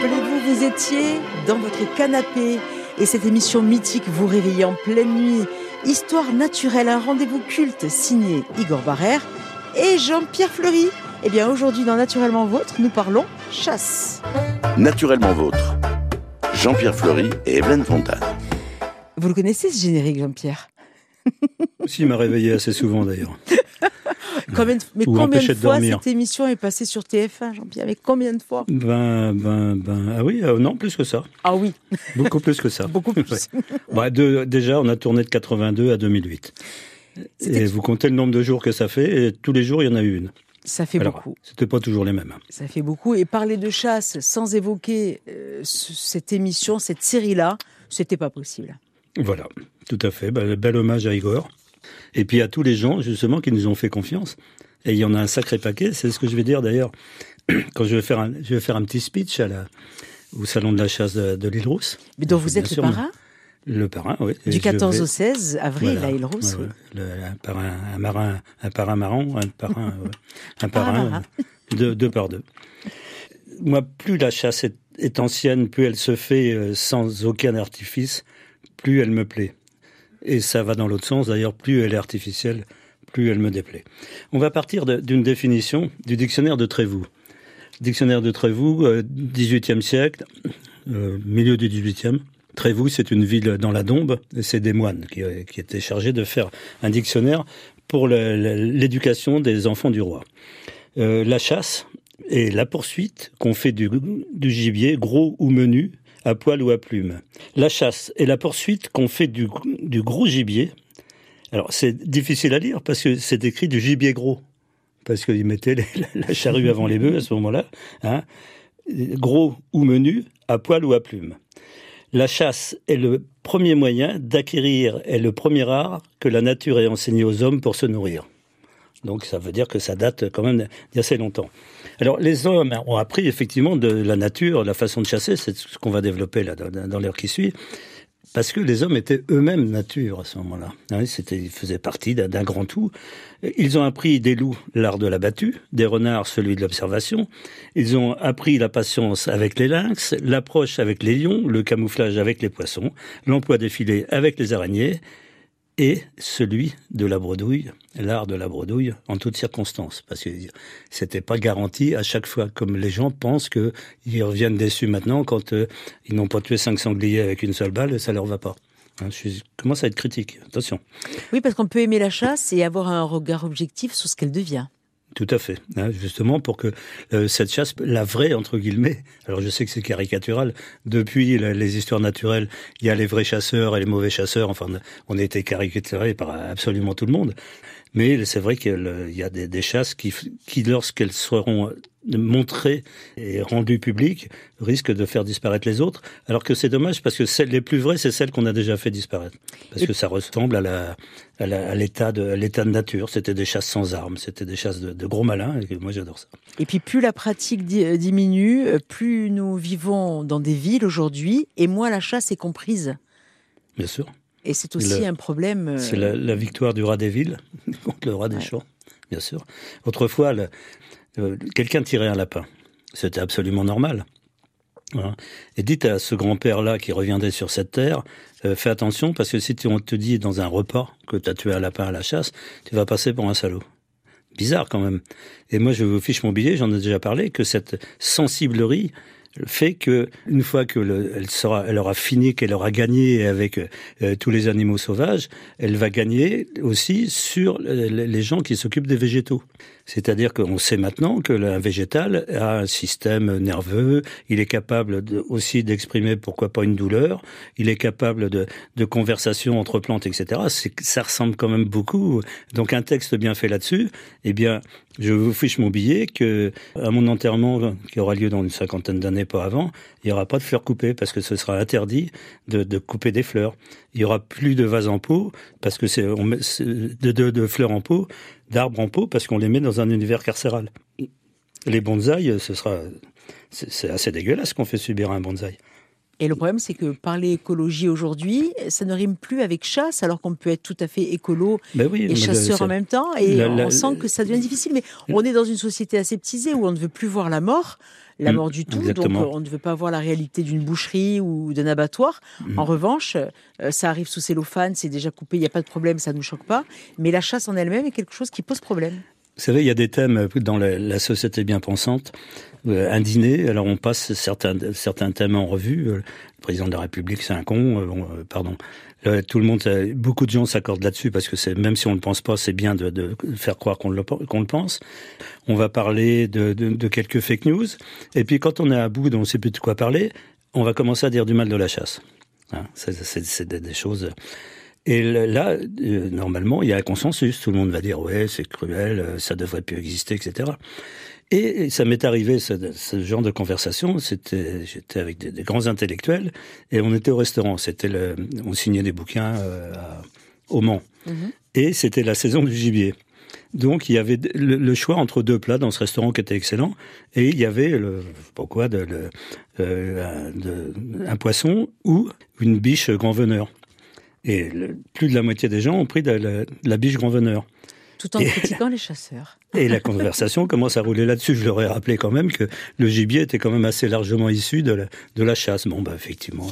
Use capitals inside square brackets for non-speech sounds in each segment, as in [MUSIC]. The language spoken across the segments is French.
Rappelez-vous, vous étiez dans votre canapé et cette émission mythique vous réveillait en pleine nuit. Histoire naturelle, un rendez-vous culte signé Igor Barrère et Jean-Pierre Fleury. Eh bien, aujourd'hui, dans Naturellement Vôtre, nous parlons chasse. Naturellement Vôtre. Jean-Pierre Fleury et Evelyne Fontane. Vous le connaissez, ce générique, Jean-Pierre? Si, il m'a réveillé assez souvent d'ailleurs. [LAUGHS] mais combien de fois cette émission est passée sur TF1, Jean-Pierre? Mais combien de fois? Ben, ben, ben, ah oui, euh, non, plus que ça. Ah oui. Beaucoup plus que ça. [LAUGHS] Beaucoup plus. Bah, déjà, on a tourné de 82 à 2008. Et vous comptez le nombre de jours que ça fait, et tous les jours, il y en a eu une. Ça fait beaucoup. C'était pas toujours les mêmes. Ça fait beaucoup. Et parler de chasse sans évoquer euh, cette émission, cette série-là, c'était pas possible. Voilà, tout à fait. Bah, bel hommage à Igor. Et puis à tous les gens, justement, qui nous ont fait confiance. Et il y en a un sacré paquet. C'est ce que je vais dire d'ailleurs [CLEARS THROAT] quand je vais faire un, je vais faire un petit speech à la, au salon de la chasse de, l'île Rousse. Mais dont vous êtes le parrain Le parrain, oui. Du 14 au 16 avril, à l'île Rousse. un parrain, un marin, un parrain marron, un parrain, [LAUGHS] un parrain, deux, par deux. Moi, plus la chasse est, est ancienne, plus elle se fait euh, sans aucun artifice, plus elle me plaît. Et ça va dans l'autre sens. D'ailleurs, plus elle est artificielle, plus elle me déplaît. On va partir d'une définition du dictionnaire de Trévoux. Dictionnaire de Trévoux, euh, 18e siècle, euh, milieu du 18e. Trévoux, c'est une ville dans la Dombe, et c'est des moines qui, euh, étaient chargés de faire un dictionnaire pour l'éducation des enfants du roi. Euh, la chasse et la poursuite qu'on fait du gibier, gros ou menu, à poil ou à plume. La chasse et la poursuite qu'on fait du, gros gibier. Alors c'est difficile à lire parce que c'est écrit du gibier gros. Parce qu'ils mettaient [LAUGHS] la charrue avant les bœufs à ce moment-là. Hein. Gros ou menu, à poil ou à plume. La chasse est le premier moyen d'acquérir, est le premier art que la nature ait enseigné aux hommes pour se nourrir. Donc ça veut dire que ça date quand même d'assez longtemps. Alors les hommes ont appris effectivement de la nature, la façon de chasser, c'est ce qu'on va développer là dans l'heure qui suit, parce que les hommes étaient eux-mêmes nature à ce moment-là. C'était, ils faisaient partie d'un grand tout. Ils ont appris des loups l'art de la battue, des renards celui de l'observation. Ils ont appris la patience avec les lynx, l'approche avec les lions, le camouflage avec les poissons, l'emploi des filets avec les araignées et celui de la bredouille, l'art de la bredouille en toutes circonstances, parce que c'était pas garanti à chaque fois, comme les gens pensent qu'ils reviennent déçus maintenant quand euh, ils n'ont pas tué cinq sangliers avec une seule balle ça leur va pas. Hein, je commence à être critique, attention. Oui, parce qu'on peut aimer la chasse et avoir un regard objectif sur ce qu'elle devient. Tout à fait. Hein, justement pour que euh, cette chasse, la vraie entre guillemets, alors je sais que c'est caricatural, depuis les histoires naturelles, il y a les vrais chasseurs et les mauvais chasseurs, enfin on a été caricaturés par absolument tout le monde. Mais c'est vrai qu'il y a des, des chasses qui, qui lorsqu'elles seront montrées et rendues publiques, risquent de faire disparaître les autres. Alors que c'est dommage parce que celles les plus vraies, c'est celles qu'on a déjà fait disparaître. Parce que ça ressemble à la, à l'état de, l'état de nature. C'était des chasses sans armes, c'était des chasses de, de, gros malins. Et moi, j'adore ça. Et puis, plus la pratique euh, diminue, euh, plus nous vivons dans des villes aujourd'hui, et moins la chasse est comprise. Bien sûr. Et c'est aussi un problème. C'est la, victoire du rat des villes [LAUGHS] contre le rat des champs, bien sûr. Autrefois, euh, quelqu'un tirait un lapin. C'était absolument normal. Et dites à ce grand-père-là qui reviendrait sur cette terre, euh, fais attention parce que si on te dit dans un repas que tu as tué un lapin à la chasse, tu vas passer pour un salaud. Bizarre quand même. Et moi, je vous fiche mon billet, j'en ai déjà parlé, que cette sensiblerie fait que une fois que elle sera, elle aura fini, qu'elle aura gagné avec euh, tous les animaux sauvages, elle va gagner aussi sur les gens qui s'occupent des végétaux. C'est-à-dire qu'on sait maintenant que un végétal a un système nerveux, il est capable aussi d'exprimer pourquoi pas une douleur, il est capable de, de conversation entre plantes, etc. Ça ressemble quand même beaucoup. Donc un texte bien fait là-dessus, eh bien, je vous fiche mon billet que à mon enterrement qui aura lieu dans une cinquantaine d'années pas avant, il n'y aura pas de fleurs coupées parce que ce sera interdit de, de couper des fleurs. Il y aura plus de vases en pot parce que c'est de, fleurs en pot d'arbres en pot parce qu'on les met dans un univers carcéral. Les bonsaïs, ce sera, c'est assez dégueulasse qu'on fait subir un bonsaï. Et le problème, c'est que parler écologie aujourd'hui, ça ne rime plus avec chasse, alors qu'on peut être tout à fait écolo Ben oui, et chasseur en même temps. Et la- on sent que ça devient difficile. Mais on est dans une société aseptisée où on ne veut plus voir la mort, la Mm, mort du tout. exactement. Donc, on ne veut pas voir la réalité d'une boucherie ou d'un abattoir. Mm. En revanche, euh, ça arrive sous cellophane, c'est déjà coupé, il n'y a pas de problème, ça ne nous choque pas. Mais la chasse en elle-même est quelque chose qui pose problème. Vous savez, il y a des thèmes dans la, société bien pensante. Euh, un dîner, alors on passe certains, certains thèmes en revue. Euh, Le président de la République, c'est un con. euh, pardon. Tout le monde, beaucoup de gens s'accordent là-dessus parce que même si on ne le pense pas, c'est bien de, faire croire qu'on le, pense. On va parler de, quelques fake news. Et puis quand on est à bout, on ne sait plus de quoi parler, on va commencer à dire du mal de la chasse. Hein, c'est des choses. Et là, euh, normalement, il y a un consensus. Tout le monde va dire ouais, c'est cruel, euh, ça devrait plus exister, etc. Et ça m'est arrivé ce, ce genre de conversation. C'était, j'étais avec des, des grands intellectuels et on était au restaurant. C'était le, on signait des bouquins euh, à- au Mans et c'était la saison du gibier. Donc il y avait le, le choix entre deux plats dans ce restaurant qui était excellent et il y avait le, je sais pas quoi, de, le- euh, un, de- un poisson ou une biche grand veneur. Et le- plus de la moitié des gens ont pris de la, de la biche grand veneur. Tout en Et- critiquant les chasseurs. [LAUGHS] Et la conversation commence à rouler là-dessus. Je leur ai rappelé quand même que le gibier était quand même assez largement issu de la, de la chasse. Bon, bah effectivement,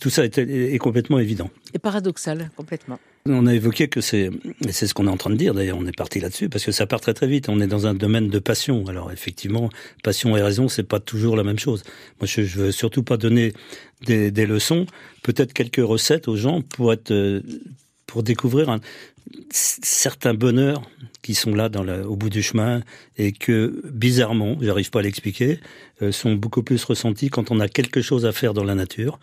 tout ça est complètement évident. Et paradoxal, complètement. On a évoqué que c'est, c'est ce qu'on est en train de dire d'ailleurs, on est parti là-dessus, parce que ça part très très vite. On est dans un domaine de passion. Alors effectivement, passion et raison, c'est pas toujours la même chose. Moi, je, veux surtout pas donner des, des leçons, peut-être quelques recettes aux gens pour être, euh, pour découvrir un, certains bonheurs qui sont là au bout du chemin et que bizarrement, j'arrive pas à l'expliquer, euh, sont beaucoup plus ressentis quand on a quelque chose à faire dans la nature.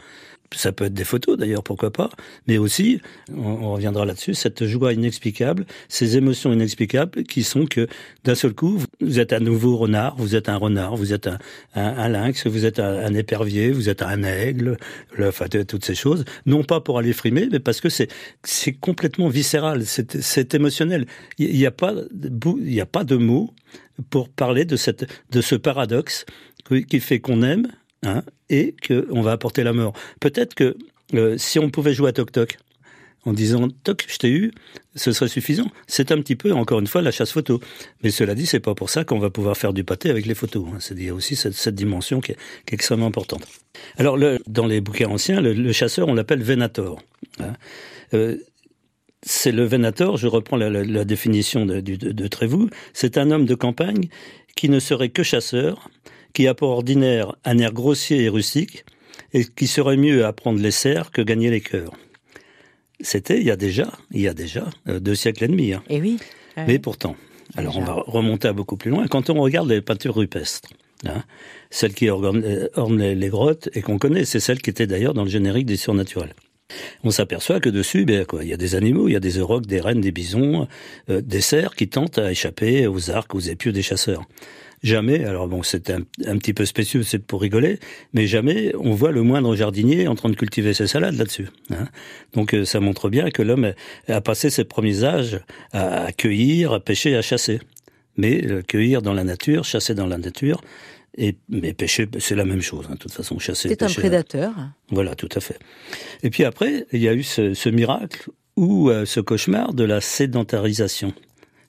Ça peut être des photos d'ailleurs, pourquoi pas, mais aussi, on, reviendra là-dessus, cette joie inexplicable, ces émotions inexplicables qui sont que d'un seul coup, vous- êtes un nouveau renard, vous êtes un renard, vous êtes un, lynx, vous êtes un, épervier, vous êtes un aigle, le, enfin, toutes ces choses, non pas pour aller frimer, mais parce que c'est complètement viscéral, c'est émotionnel. Il n'y a pas de mots pour parler de ce paradoxe qui fait qu'on aime hein, et qu'on va apporter la mort. Peut-être que euh, si on pouvait jouer à toc toc en disant toc je t'ai eu, ce serait suffisant. C'est un petit peu encore une fois la chasse photo. Mais cela dit, c'est pas pour ça qu'on va pouvoir faire du pâté avec les photos. hein. Il y a aussi cette, dimension qui est, extrêmement importante. Alors dans les bouquins anciens, le, le chasseur on l'appelle venator. hein. Euh, c'est le venator, je reprends la, la- la définition de, de, de Trévoux, c'est un homme de campagne qui ne serait que chasseur, qui a pour ordinaire un air grossier et rustique, et qui serait mieux à prendre les cerfs que gagner les cœurs. C'était il y a déjà, il y a déjà euh, deux siècles et demi. hein. Et oui. euh, Mais pourtant, alors on va remonter à beaucoup plus loin. Quand on regarde les peintures rupestres, hein, celles qui ornent, euh, ornent les, les grottes et qu'on connaît, c'est celles qui étaient d'ailleurs dans le générique des surnaturels. On s'aperçoit que dessus, ben, quoi, il y a des animaux, il y a des aurochs, des rennes, des bisons, euh, des cerfs qui tentent à échapper aux arcs, aux épieux des chasseurs. Jamais, alors bon, c'est un, un petit peu spécieux, c'est pour rigoler, mais jamais on voit le moindre jardinier en train de cultiver ses salades là-dessus. hein. Donc euh, ça montre bien que l'homme a passé ses premiers âges à, à cueillir, à pêcher, à chasser. Mais euh, cueillir dans la nature, chasser dans la nature, et mais pêcher, c'est la même chose. hein, de toute façon, chasser. C'est un prédateur. voilà, tout à fait. Et puis après, il y a eu ce, ce miracle ou euh, ce cauchemar de la sédentarisation,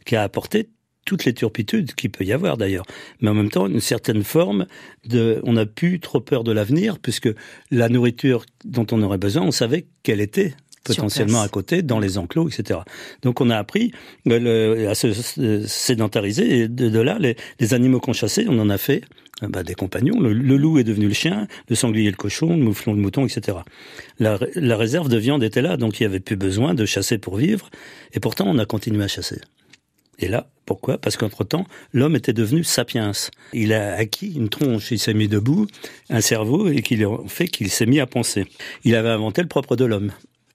qui a apporté toutes les turpitudes qu'il peut y avoir d'ailleurs, mais en même temps une certaine forme de, on n'a plus trop peur de l'avenir puisque la nourriture dont on aurait besoin, on savait qu'elle était potentiellement à côté, dans les enclos, etc. Donc on a appris euh, le- à se se sédentariser et de, de là, les, les animaux qu'on chassait, on en a fait euh, bah, des compagnons. Le, le loup est devenu le chien, le sanglier le cochon, le mouflon le mouton, etc. La, ré- la réserve de viande était là, donc il n'y avait plus besoin de chasser pour vivre, et pourtant on a continué à chasser. Et là, pourquoi? Parce qu'entre-temps, l'homme était devenu sapiens. Il a acquis une tronche, il s'est mis debout, un cerveau, et qu'il a fait qu'il s'est mis à penser. Il avait inventé le propre de l'homme.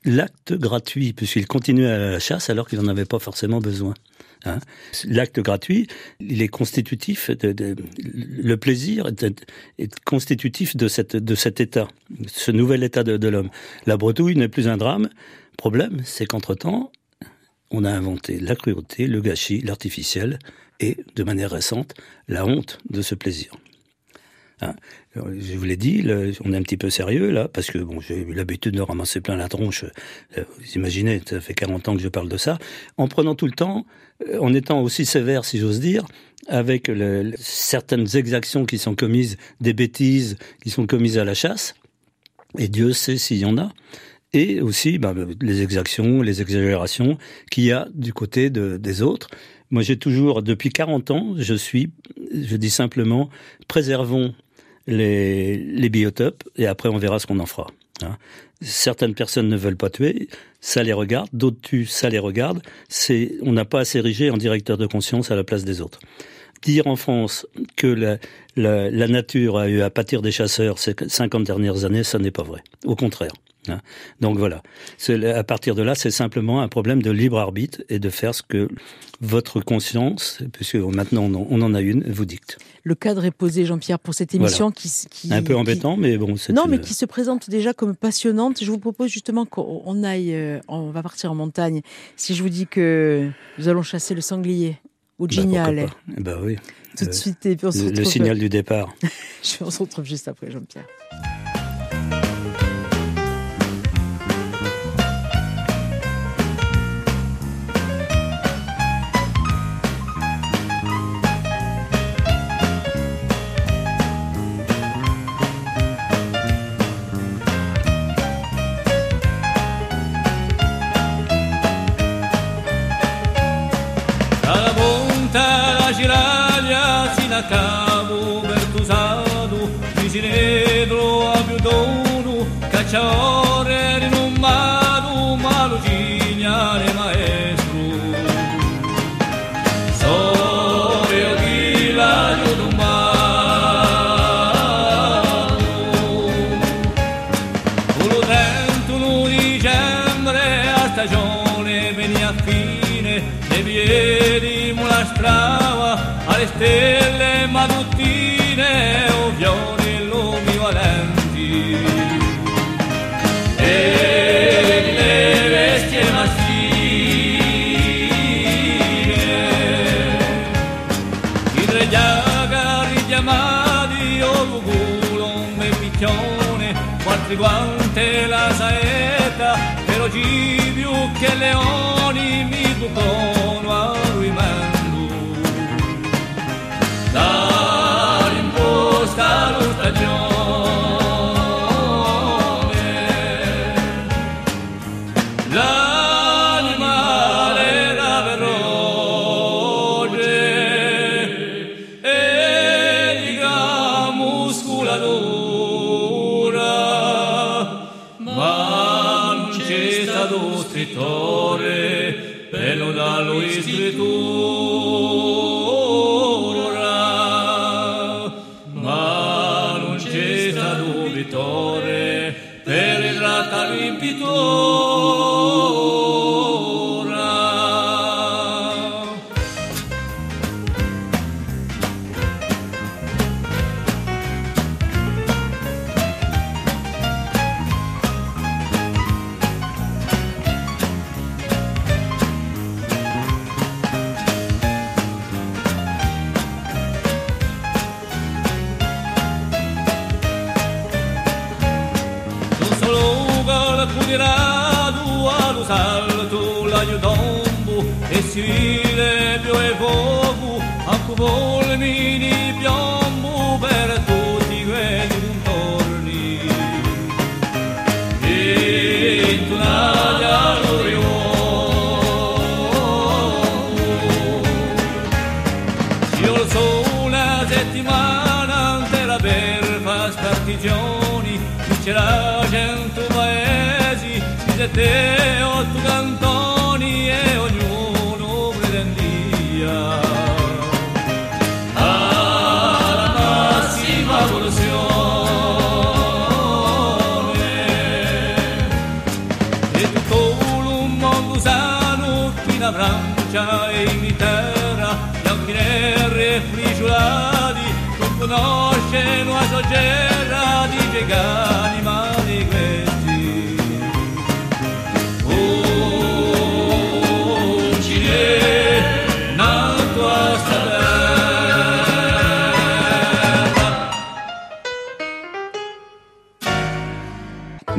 L'acte gratuit, puisqu'il continuait à la chasse alors qu'il n'en avait pas forcément besoin. Hein. L'acte gratuit, il est constitutif, de, le plaisir est, constitutif de, cette, de cet état, ce nouvel état de, de l'homme. La bretouille n'est plus un drame. Problème, c'est qu'entre-temps, on a inventé la cruauté, le gâchis, l'artificiel et, de manière récente, la honte de ce plaisir. Hein. Je vous l'ai dit, on est un petit peu sérieux là, parce que bon, j'ai eu l'habitude de ramasser plein la tronche. Euh, vous imaginez, ça fait 40 ans que je parle de ça. En prenant tout le temps, euh, en étant aussi sévère, si j'ose dire, avec certaines exactions qui sont commises, des bêtises qui sont commises à la chasse, et Dieu sait s'il y en a, et aussi bah, les exactions, les exagérations qu'il y a du côté de, des autres. Moi, j'ai toujours, depuis 40 ans, je suis, je dis simplement, préservons les, les biotopes et après on verra ce qu'on en fera. Hein. Certaines personnes ne veulent pas tuer, ça les regarde, d'autres tuent, ça les regarde. C'est, on n'a pas à s'ériger en directeur de conscience à la place des autres. Dire en France que la, la, la nature a eu à pâtir des chasseurs ces 50 dernières années, ça n'est pas vrai. Au contraire. Hein. Donc voilà. À partir de là, c'est simplement un problème de libre arbitre et de faire ce que votre conscience, puisque maintenant on en a une, vous dicte. Le cadre est posé, Jean-Pierre, pour cette émission qui, qui, un peu embêtant, mais bon. Non, mais qui se présente déjà comme passionnante. Je vous propose justement qu'on aille, euh, on va partir en montagne. Si je vous dis que nous allons chasser le sanglier ou génial. Bah, bah oui. Tout de euh, suite. Et on le, le signal du départ. [LAUGHS] on se retrouve juste après, Jean-Pierre. Christ, Christ.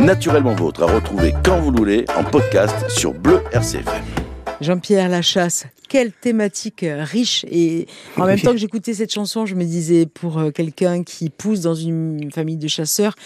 Naturellement Vôtre à retrouver quand vous voulez en podcast sur Bleu RCFM. Jean-Pierre Lachasse, quelle thématique riche et en même temps que j'écoutais cette chanson, je me disais pour euh, quelqu'un qui pousse dans une famille de chasseurs,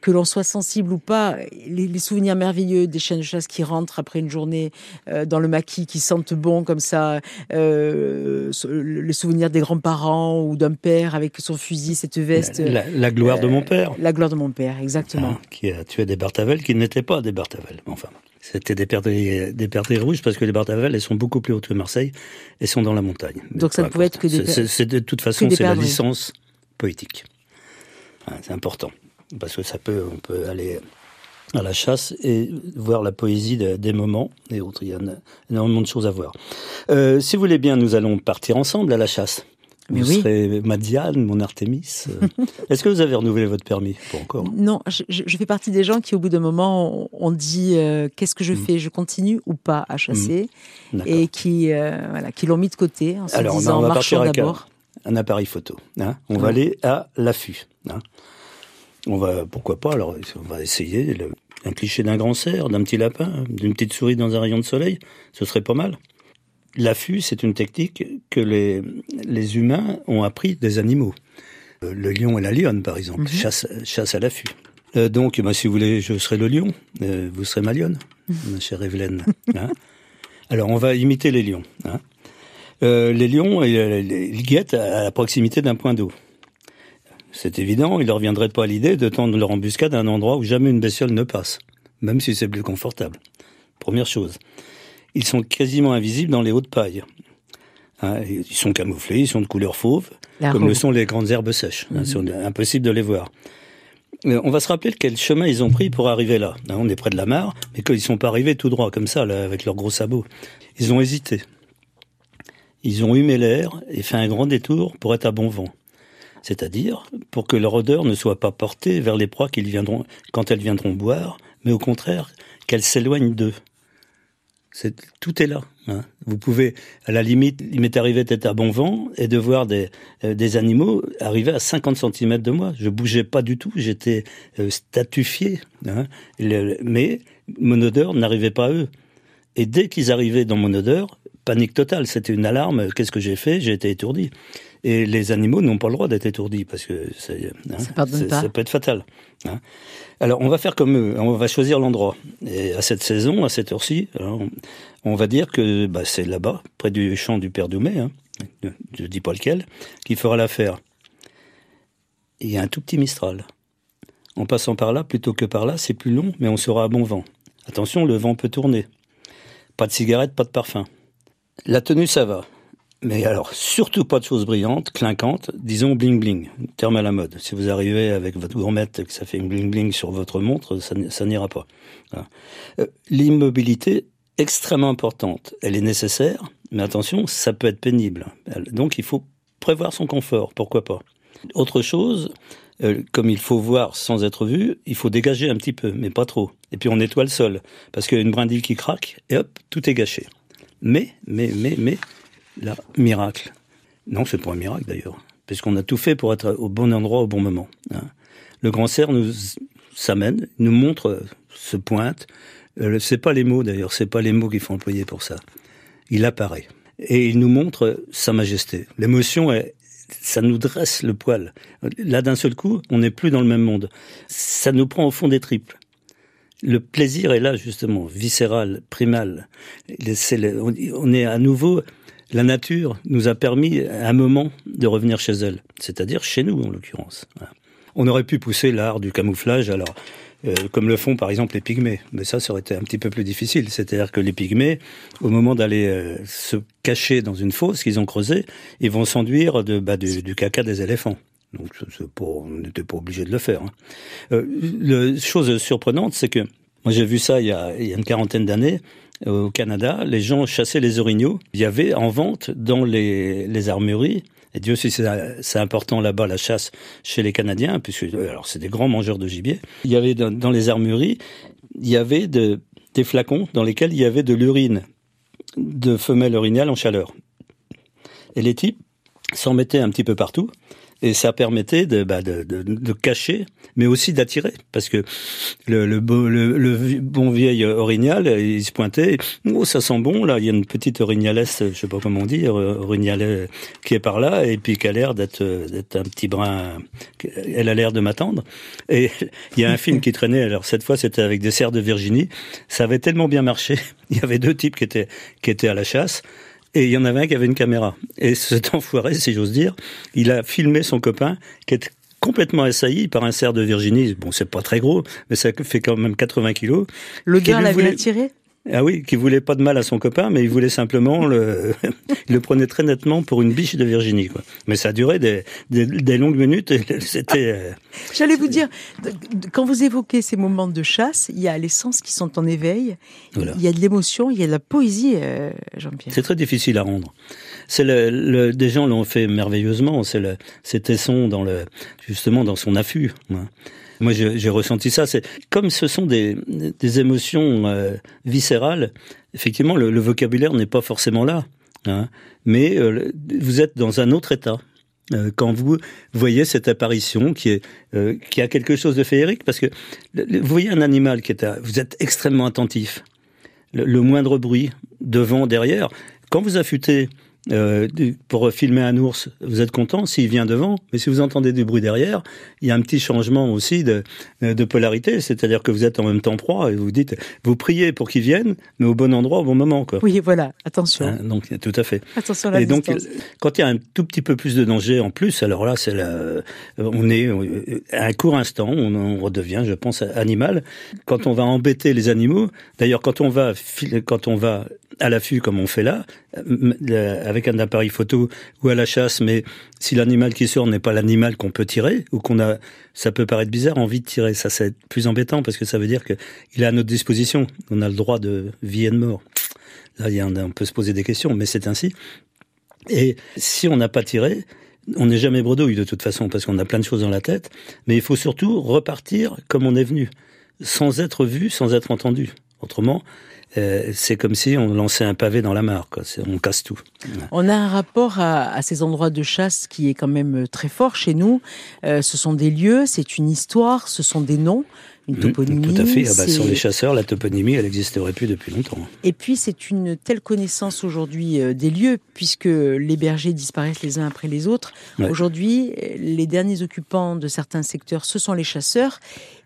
que l'on soit sensible ou pas, les, souvenirs merveilleux des chiens de chasse qui rentrent après une journée euh, dans le maquis, qui sentent bon comme ça, euh, le souvenir des grands-parents ou d'un père avec son fusil, cette veste. La, gloire de mon père. La gloire de mon père, exactement. Hein, qui a tué des Bartavel qui n'étaient pas des Bartavel. Enfin, c'était des perdrix, des rouges parce que les Bartavel, elles sont beaucoup plus hautes que Marseille et sont dans la montagne. Donc ça ne pouvait être que des C'est de toute façon, c'est la licence poétique. C'est important parce que ça peut, on peut aller à la chasse et voir la poésie des moments et autres. Il y a énormément de choses à voir. Euh, si vous voulez bien, nous allons partir ensemble à la chasse. Mais vous serez ma Diane, mon Artémis. [LAUGHS] Est-ce que vous avez renouvelé votre permis Pas encore? Non, je, fais partie des gens qui, au bout d'un moment, on, dit euh, qu'est-ce que je mm. fais? Je continue ou pas à chasser mm. Et qui, euh, voilà, qui l'ont mis de côté en se Alors, disant on va partir d'abord. Un, appareil photo. Hein. on va aller à l'affût. Hein. On va, pourquoi pas, alors on va essayer un cliché d'un grand cerf, d'un petit lapin, d'une petite souris dans un rayon de soleil, ce serait pas mal. L'affût, c'est une technique que les, les humains ont appris des animaux. Euh, le lion et la lionne, par exemple, mhm. chasse, chasse à l'affût. Euh, donc, bah, si vous voulez, je serai le lion, euh, vous serez ma lionne, ma chère Evelyne. [LAUGHS] Hein. alors, on va imiter les lions. Hein. les lions, ils guettent à la proximité d'un point d'eau. C'est évident, il ne reviendrait pas à l'idée de tendre leur embuscade à un endroit où jamais une bestiole ne passe, même si c'est plus confortable. Première chose. Ils sont quasiment invisibles dans les hautes pailles. Hein, ils sont camouflés, ils sont de couleur fauve, comme le sont les grandes herbes sèches. Hein, c'est mhm. impossible de les voir. on va se rappeler quel chemin ils ont pris pour arriver là. Hein, on est près de la mare, mais qu'ils sont pas arrivés tout droit comme ça, là, avec leurs gros sabots. Ils ont hésité. Ils ont humé l'air et fait un grand détour pour être à bon vent c'est-à-dire pour que leur odeur ne soit pas portée vers les proies qu'ils viendront, quand elles viendront boire, mais au contraire, qu'elles s'éloignent d'eux. tout est là. Hein. Vous pouvez, à la limite, il m'est arrivé d'être à bon vent et de voir des, euh, animaux arriver à 50 cm de moi. Je bougeais pas du tout, j'étais euh, statufié. Hein. mais mon odeur n'arrivait pas à eux. Et dès qu'ils arrivaient dans mon odeur, panique totale, c'était une alarme. Qu'est-ce que j'ai fait? J'ai été étourdi. Et les animaux n'ont pas le droit d'être étourdis parce que hein, ça, peut être fatal. Hein. Alors on va faire comme eux, on va choisir l'endroit. Et à cette saison, à cette heure-ci, on va dire que bah, c'est là-bas, près du champ du Père Doumé, hein, je ne dis pas lequel, qui fera l'affaire. Il y a un tout petit Mistral. En passant par là, plutôt que par là, c'est plus long, mais on sera à bon vent. Attention, le vent peut tourner. Pas de cigarette, pas de parfum. La tenue, ça va. Mais alors, surtout pas de choses brillantes, clinquantes, disons bling bling, terme à la mode. Si vous arrivez avec votre gourmette que ça fait une bling bling sur votre montre, ça, n'ira pas. Euh, l'immobilité, extrêmement importante. Elle est nécessaire, mais attention, ça peut être pénible. Donc il faut prévoir son confort, pourquoi pas. Autre chose, euh, comme il faut voir sans être vu, il faut dégager un petit peu, mais pas trop. Et puis on nettoie le sol, parce qu'il y a une brindille qui craque, et hop, tout est gâché. Mais, mais, mais, mais, Là, miracle. Non, c'est pas un miracle d'ailleurs, puisqu'on a tout fait pour être au bon endroit au bon moment. Hein. Le grand cerf nous s'amène, nous montre, se pointe. Euh, c'est pas les mots d'ailleurs, c'est pas les mots qu'il faut employer pour ça. Il apparaît et il nous montre sa majesté. L'émotion ça nous dresse le poil. Là, d'un seul coup, on n'est plus dans le même monde. Ça nous prend au fond des triples. Le plaisir est là, justement, viscéral, primal. on est à nouveau la nature nous a permis un moment de revenir chez elle, c'est-à-dire chez nous en l'occurrence. On aurait pu pousser l'art du camouflage, alors euh, comme le font par exemple les pygmées, mais ça, ça aurait été un petit peu plus difficile. C'est-à-dire que les pygmées, au moment d'aller euh, se cacher dans une fosse qu'ils ont creusée, ils vont s'enduire de, bah, du, caca des éléphants. Donc, on n'était pas obligé de le faire. Hein. Euh, le, chose surprenante, c'est que moi j'ai vu ça il y a une quarantaine d'années au Canada, les gens chassaient les orignaux. Il y avait en vente dans les, les et Dieu sait c'est important là-bas la chasse chez les Canadiens, puisque alors c'est des grands mangeurs de gibier. Il y avait dans, les armureries, il y avait de, des flacons dans lesquels il y avait de l'urine de femelles orignales en chaleur. Et les types s'en mettaient un petit peu partout Et ça permettait de, bah, de, de, de cacher, mais aussi d'attirer, parce que le, le, le, le bon vieil orignal, il se pointait, oh ça sent bon là, il y a une petite orignalesse, je sais pas comment dit, euh, orignalet qui est par là, et puis qui a l'air d'être euh, un petit brin, elle a l'air de m'attendre. Et [LAUGHS] il y a un film qui traînait, alors cette fois c'était avec des cerfs de Virginie, ça avait tellement bien marché, [LAUGHS] il y avait deux types qui étaient qui étaient à la chasse. Et il y en avait un qui avait une caméra. Et cet [LAUGHS] enfoiré, si j'ose dire, il a filmé son copain qui est complètement assailli par un cerf de Virginie. Bon, c'est pas très gros, mais ça fait quand même 80 kilos. Qui lui l'avait voulait- attiré Ah oui, qui voulait pas de mal à son copain, mais il voulait simplement le, il [LAUGHS] le prenait très nettement pour une biche de Virginie, quoi. Mais ça a duré des, des, des longues minutes [LAUGHS] c'était, euh, J'allais vous dire, quand vous évoquez ces moments de chasse, il y a les sens qui sont en éveil, Voilà. il y a de l'émotion, il y a de la poésie, euh, Jean-Pierre. c'est très difficile à rendre. C'est le, le- des gens l'ont fait merveilleusement. C'est le, c'est Tesson dans le, justement dans son affût. hein. Moi, j'ai ressenti ça. C'est comme ce sont des, des émotions euh, viscérales. Effectivement, le, le vocabulaire n'est pas forcément là, hein, mais euh, vous êtes dans un autre état euh, quand vous voyez cette apparition qui est euh, qui a quelque chose de féerique parce que vous voyez un animal qui est à, vous êtes extrêmement attentif le, le moindre bruit devant derrière quand vous affûtez euh, pour filmer un ours, vous êtes content s'il vient devant, mais si vous entendez du bruit derrière, il y a un petit changement aussi de, de polarité, c'est-à-dire que vous êtes en même temps proie et vous dites, vous priez pour qu'il vienne, mais au bon endroit, au bon moment, quoi. Oui, voilà, attention. Hein, donc tout à fait. Attention à la Et donc, distance. euh, quand il y a un tout petit peu plus de danger en plus, alors là, c'est la, euh, on est euh, à un court instant, on, on redevient, je pense, animal. Quand on va embêter les animaux, d'ailleurs, quand on va, quand on va à l'affût comme on fait là, euh, avec un appareil photo ou à la chasse, mais si l'animal qui sort n'est pas l'animal qu'on peut tirer ou qu'on a, ça peut paraître bizarre, envie de tirer, ça c'est plus embêtant parce que ça veut dire que il est à notre disposition, on a le droit de vie et de mort. Là, il y a un- on peut se poser des questions, mais c'est ainsi. Et si on n'a pas tiré, on n'est jamais bredouille de toute façon parce qu'on a plein de choses dans la tête. Mais il faut surtout repartir comme on est venu, sans être vu, sans être entendu. Autrement, euh, c'est comme si on lançait un pavé dans la mare. Quoi. On casse tout. On a un rapport à, à ces endroits de chasse qui est quand même très fort chez nous. Euh, ce sont des lieux, c'est une histoire, ce sont des noms, une Mmh, toponymie. Tout à fait. Ah bah, sur les chasseurs, la toponymie, elle n'existerait plus depuis longtemps. Et puis c'est une telle connaissance aujourd'hui euh, des lieux, puisque les bergers disparaissent les uns après les autres. Ouais. Aujourd'hui, euh, les derniers occupants de certains secteurs, ce sont les chasseurs.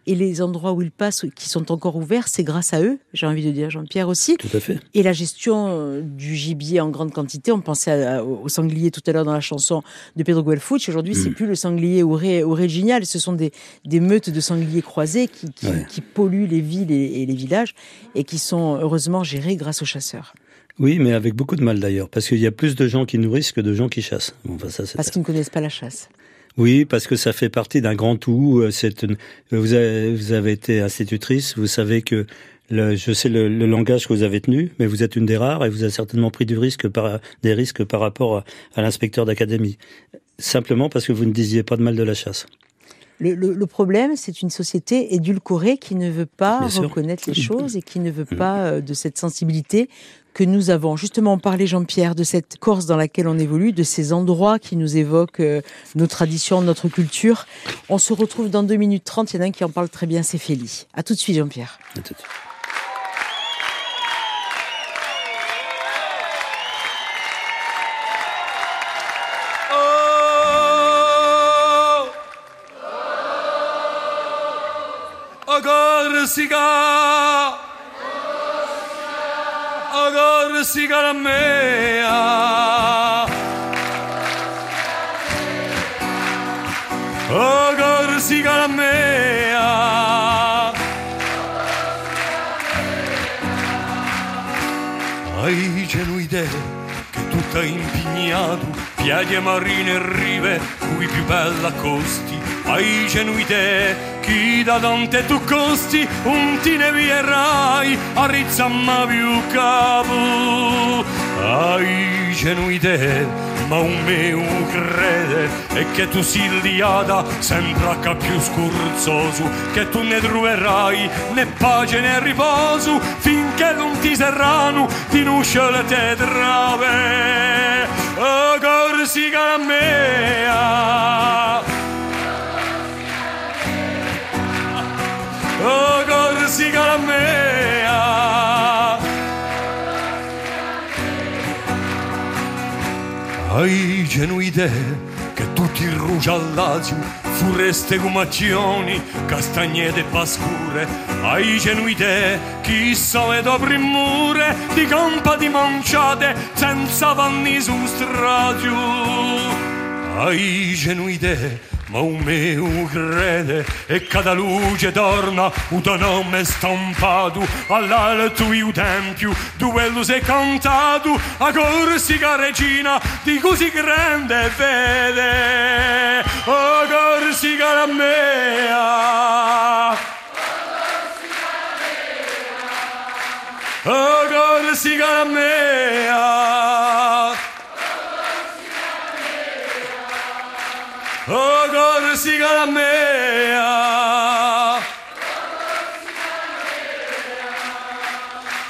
Et les endroits où ils passent, qui sont encore ouverts, c'est grâce à eux, j'ai envie de dire Jean-Pierre aussi. Tout à fait. Et la gestion euh, du gibier en grande quantité, on pensait à- au au sanglier tout à l'heure dans la chanson de Pedro Guelfuch. Aujourd'hui, c'est Mm. plus le sanglier oré- original, ce sont des, des meutes de sangliers croisés qui, qui, Ouais. qui polluent les villes et, et les villages et qui sont heureusement gérés grâce aux chasseurs. Oui, mais avec beaucoup de mal d'ailleurs, parce qu'il y a plus de gens qui nourrissent que de gens qui chassent. Bon, enfin, ça, c'est Parce qu'ils ne connaissent pas la chasse. Oui, parce que ça fait partie d'un grand tout. euh, vous, avez, vous avez été institutrice, vous savez que le, je sais le, le langage que vous avez tenu, mais vous êtes une des rares et vous avez certainement pris du risque par, des risques par rapport à l'inspecteur d'académie. Simplement parce que vous ne disiez pas de mal de la chasse. Le, le- le problème, c'est une société édulcorée qui ne veut pas Bien sûr. reconnaître les choses et qui ne veut pas euh, de cette sensibilité que nous avons. Justement, on parlait, Jean-Pierre, de cette Corse dans laquelle on évolue, de ces endroits qui nous évoquent euh, nos traditions, notre culture. On se retrouve dans 2 minutes 30. Il y en a un qui en parle très bien, c'est Félie. À tout de suite, Jean-Pierre. À tout de suite. Corsica, oh Corsica la mea. Oh Corsica la mea. Hai genuide che tutto è impignato, piaghe marine e rive, cui più bella costi. Hai genuide chi da Dante tu costi, un ti ne vierai, a rizzamma più capo. Hai genuide, ma un meu crede, e che tu sia liata sempre a più scorzoso, che tu ne troverai né pace né riposo, finché non ti serrano di nusce le te trave o Corsica mea. O Corsica mea. Ai genuide che tutti rugiallati furreste gumaglioni, castagnete e pascure, ai genui te, chissà le dobre mure, di campa di manciate, senza vanni su stradio. Ai genui te, ma un meu crede e cada luce torna un nome stampato all'alto il tempio dove lo sei cantato a Corsica regina di così grande fede a Corsica la mea a Corsica la mea Oh, Corsica la mea.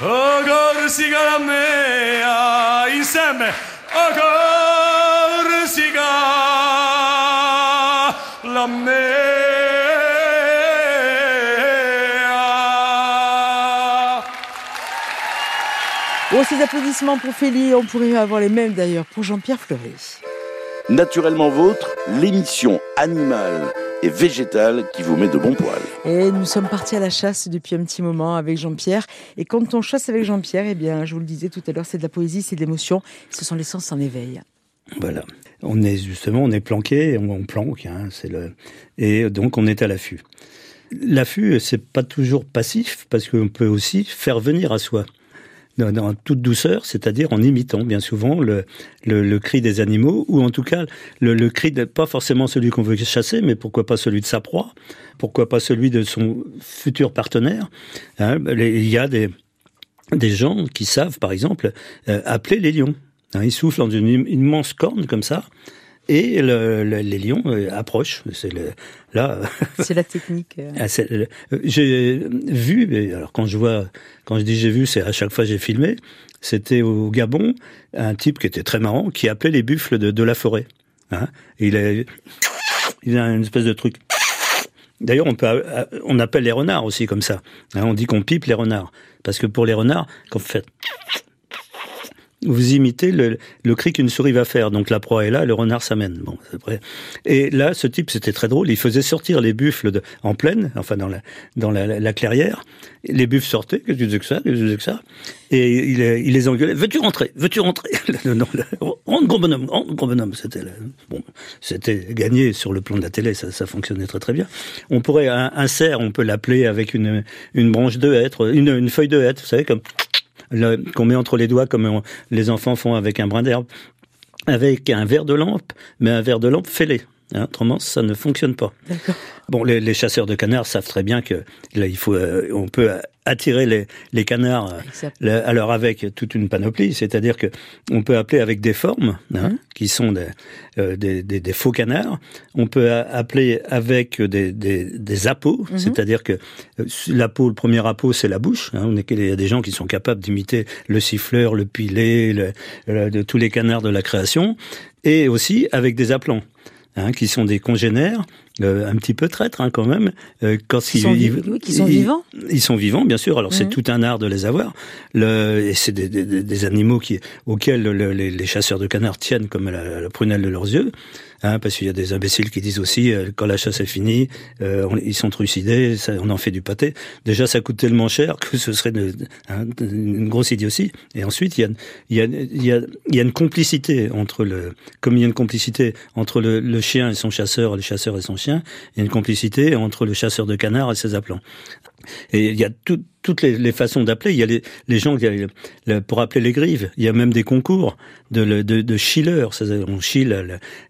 Oh, Corsica la mea. Insieme. Oh, Corsica la mea. Oh, ces applaudissements pour Félix, on pourrait avoir les mêmes d'ailleurs pour Jean-Pierre Fleury. Naturellement Vôtre, l'émission animale et végétale qui vous met de bons poils. Et nous sommes partis à la chasse depuis un petit moment avec Jean-Pierre. Et quand on chasse avec Jean-Pierre, eh bien, je vous le disais tout à l'heure, c'est de la poésie, c'est de l'émotion. Ce sont les sens en éveil. Voilà. On est justement, on est planqué, on, on planque, hein, c'est le, et donc on est à l'affût. L'affût, c'est pas toujours passif parce qu'on peut aussi faire venir à soi dans, dans toute douceur, c'est-à-dire en imitant bien souvent le, le, le, cri des animaux, ou en tout cas le, le cri, de, pas forcément celui qu'on veut chasser, mais pourquoi pas celui de sa proie, pourquoi pas celui de son futur partenaire. Hein, il y a des, des gens qui savent, par exemple, euh, appeler les lions. Hein, ils soufflent dans une immense corne comme ça, et le, le, les lions euh, approchent. C'est le, là. [LAUGHS] C'est la technique. Ah, j'ai vu, alors quand je vois, quand je dis j'ai vu, c'est à chaque fois j'ai filmé. C'était au Gabon, un type qui était très marrant, qui appelait les buffles de, de la forêt. Hein il a, il a une espèce de truc. D'ailleurs, on peut, on appelle les renards aussi comme ça. Hein, on dit qu'on pipe les renards parce que pour les renards, quand vous faites vous imitez le, le cri qu'une souris va faire. Donc la proie est là, le renard s'amène. Bon, vrai. Et là, ce type, c'était très drôle. Il faisait sortir les buffles de, en pleine, enfin dans la, dans la, la, la clairière. Les buffles sortaient. Qu'est-ce que tu disais que ça? Qu'est-ce que tu disais que ça? Et il, il, les engueulait. Veux-tu rentrer? Veux-tu rentrer? [LAUGHS] Non, Rentre, gros bonhomme. Rentre, gros bonhomme. C'était bon, c'était gagné sur le plan de la télé. Ça, ça fonctionnait très très bien. On pourrait un, un cerf, on peut l'appeler avec une, une branche de hêtre, une, une feuille de hêtre, vous savez comme qu'on met entre les doigts comme les enfants font avec un brin d'herbe, avec un verre de lampe, mais un verre de lampe fêlé. Hein, autrement, ça ne fonctionne pas. Bon, les, les, chasseurs de canards savent très bien que là, il faut, euh, on peut attirer les, les canards. Là, alors avec toute une panoplie, c'est-à-dire que on peut appeler avec des formes hein, mmh. qui sont des, euh, des, des, des, faux canards. On peut appeler avec des, des, des appos, mmh. c'est-à-dire que euh, l'appôt, le premier appôt, c'est la bouche. Hein, on est, il y a des gens qui sont capables d'imiter le siffleur, le pilet, le, le, de tous les canards de la création, et aussi avec des appelants hein, qui sont des congénères, euh, un petit peu traîtres hein, quand même. Euh, quand ils, sont, ils, oui, sont ils, vivants. Ils sont vivants, bien sûr. Alors mmh. c'est tout un art de les avoir. Le, et c'est des, des, des, animaux qui, auxquels le, les, les, chasseurs de canards tiennent comme la, la prunelle de leurs yeux. Hein, parce qu'il y a des imbéciles qui disent aussi euh, quand la chasse est finie, euh, ils sont trucidés, ça, on en fait du pâté. Déjà, ça coûte tellement cher que ce serait une, hein, une grosse idiotie. Et ensuite, il y a, y a, y a, une complicité entre le, comme il y a une complicité entre le, le chien et son chasseur, le chasseur et son chien, il y a une complicité entre le chasseur de canards et ses appelants. Et il y a tout, toutes les, façons d'appeler. Il y a les, gens qui, pour appeler les grives. Il y a même des concours de, de, de chilleurs. On chille.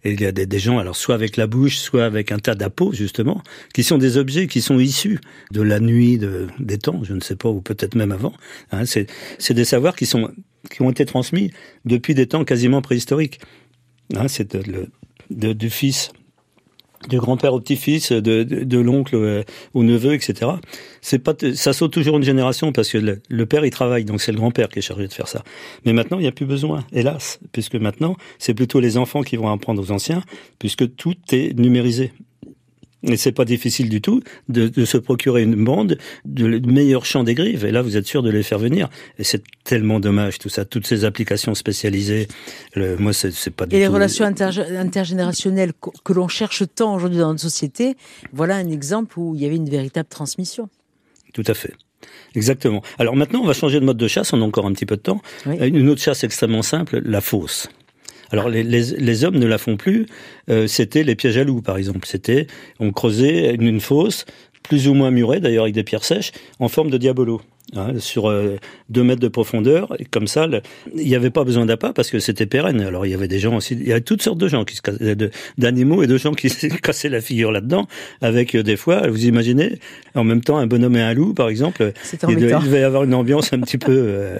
Et il y a des, gens, alors soit avec la bouche, soit avec un tas d'appos justement, qui sont des objets qui sont issus de la nuit de, des temps, je ne sais pas, ou peut-être même avant. Hein, c'est des savoirs qui sont qui ont été transmis depuis des temps quasiment préhistoriques. Hein, c'est le de, du fils du grand-père au petit-fils, de, de, de l'oncle au neveu, etc. C'est pas, ça saute toujours une génération parce que le, le père il travaille, donc c'est le grand-père qui est chargé de faire ça. Mais maintenant il n'y a plus besoin, hélas, puisque maintenant c'est plutôt les enfants qui vont apprendre aux anciens, puisque tout est numérisé. Et c'est pas difficile du tout de, de, se procurer une bande de meilleur champ des grives. Et là, vous êtes sûr de les faire venir. Et c'est tellement dommage tout ça, toutes ces applications spécialisées. Le, moi, c'est pas. Du et les relations intergénérationnelles que l'on cherche tant aujourd'hui dans notre société. Voilà un exemple où il y avait une véritable transmission. Tout à fait. Exactement. Alors maintenant, on va changer de mode de chasse. On a encore un petit peu de temps. Oui. Une autre chasse extrêmement simple, la fosse. Alors les, les, hommes ne la font plus. Euh, C'était les pièges à loups, par exemple. C'était on creusait une fosse plus ou moins murée, d'ailleurs avec des pierres sèches, en forme de diabolo. Hein, sur euh, deux mètres de profondeur. Et comme ça, le, il n'y avait pas besoin d'appât parce que c'était pérenne. Alors il y avait des gens aussi, il y avait toutes sortes de gens qui se d'animaux et de gens qui [LAUGHS] se cassaient la figure là-dedans. Avec euh, des fois, vous imaginez, en même temps un bonhomme et un loup, par exemple, il devait, il devait, y avoir une ambiance un petit peu euh,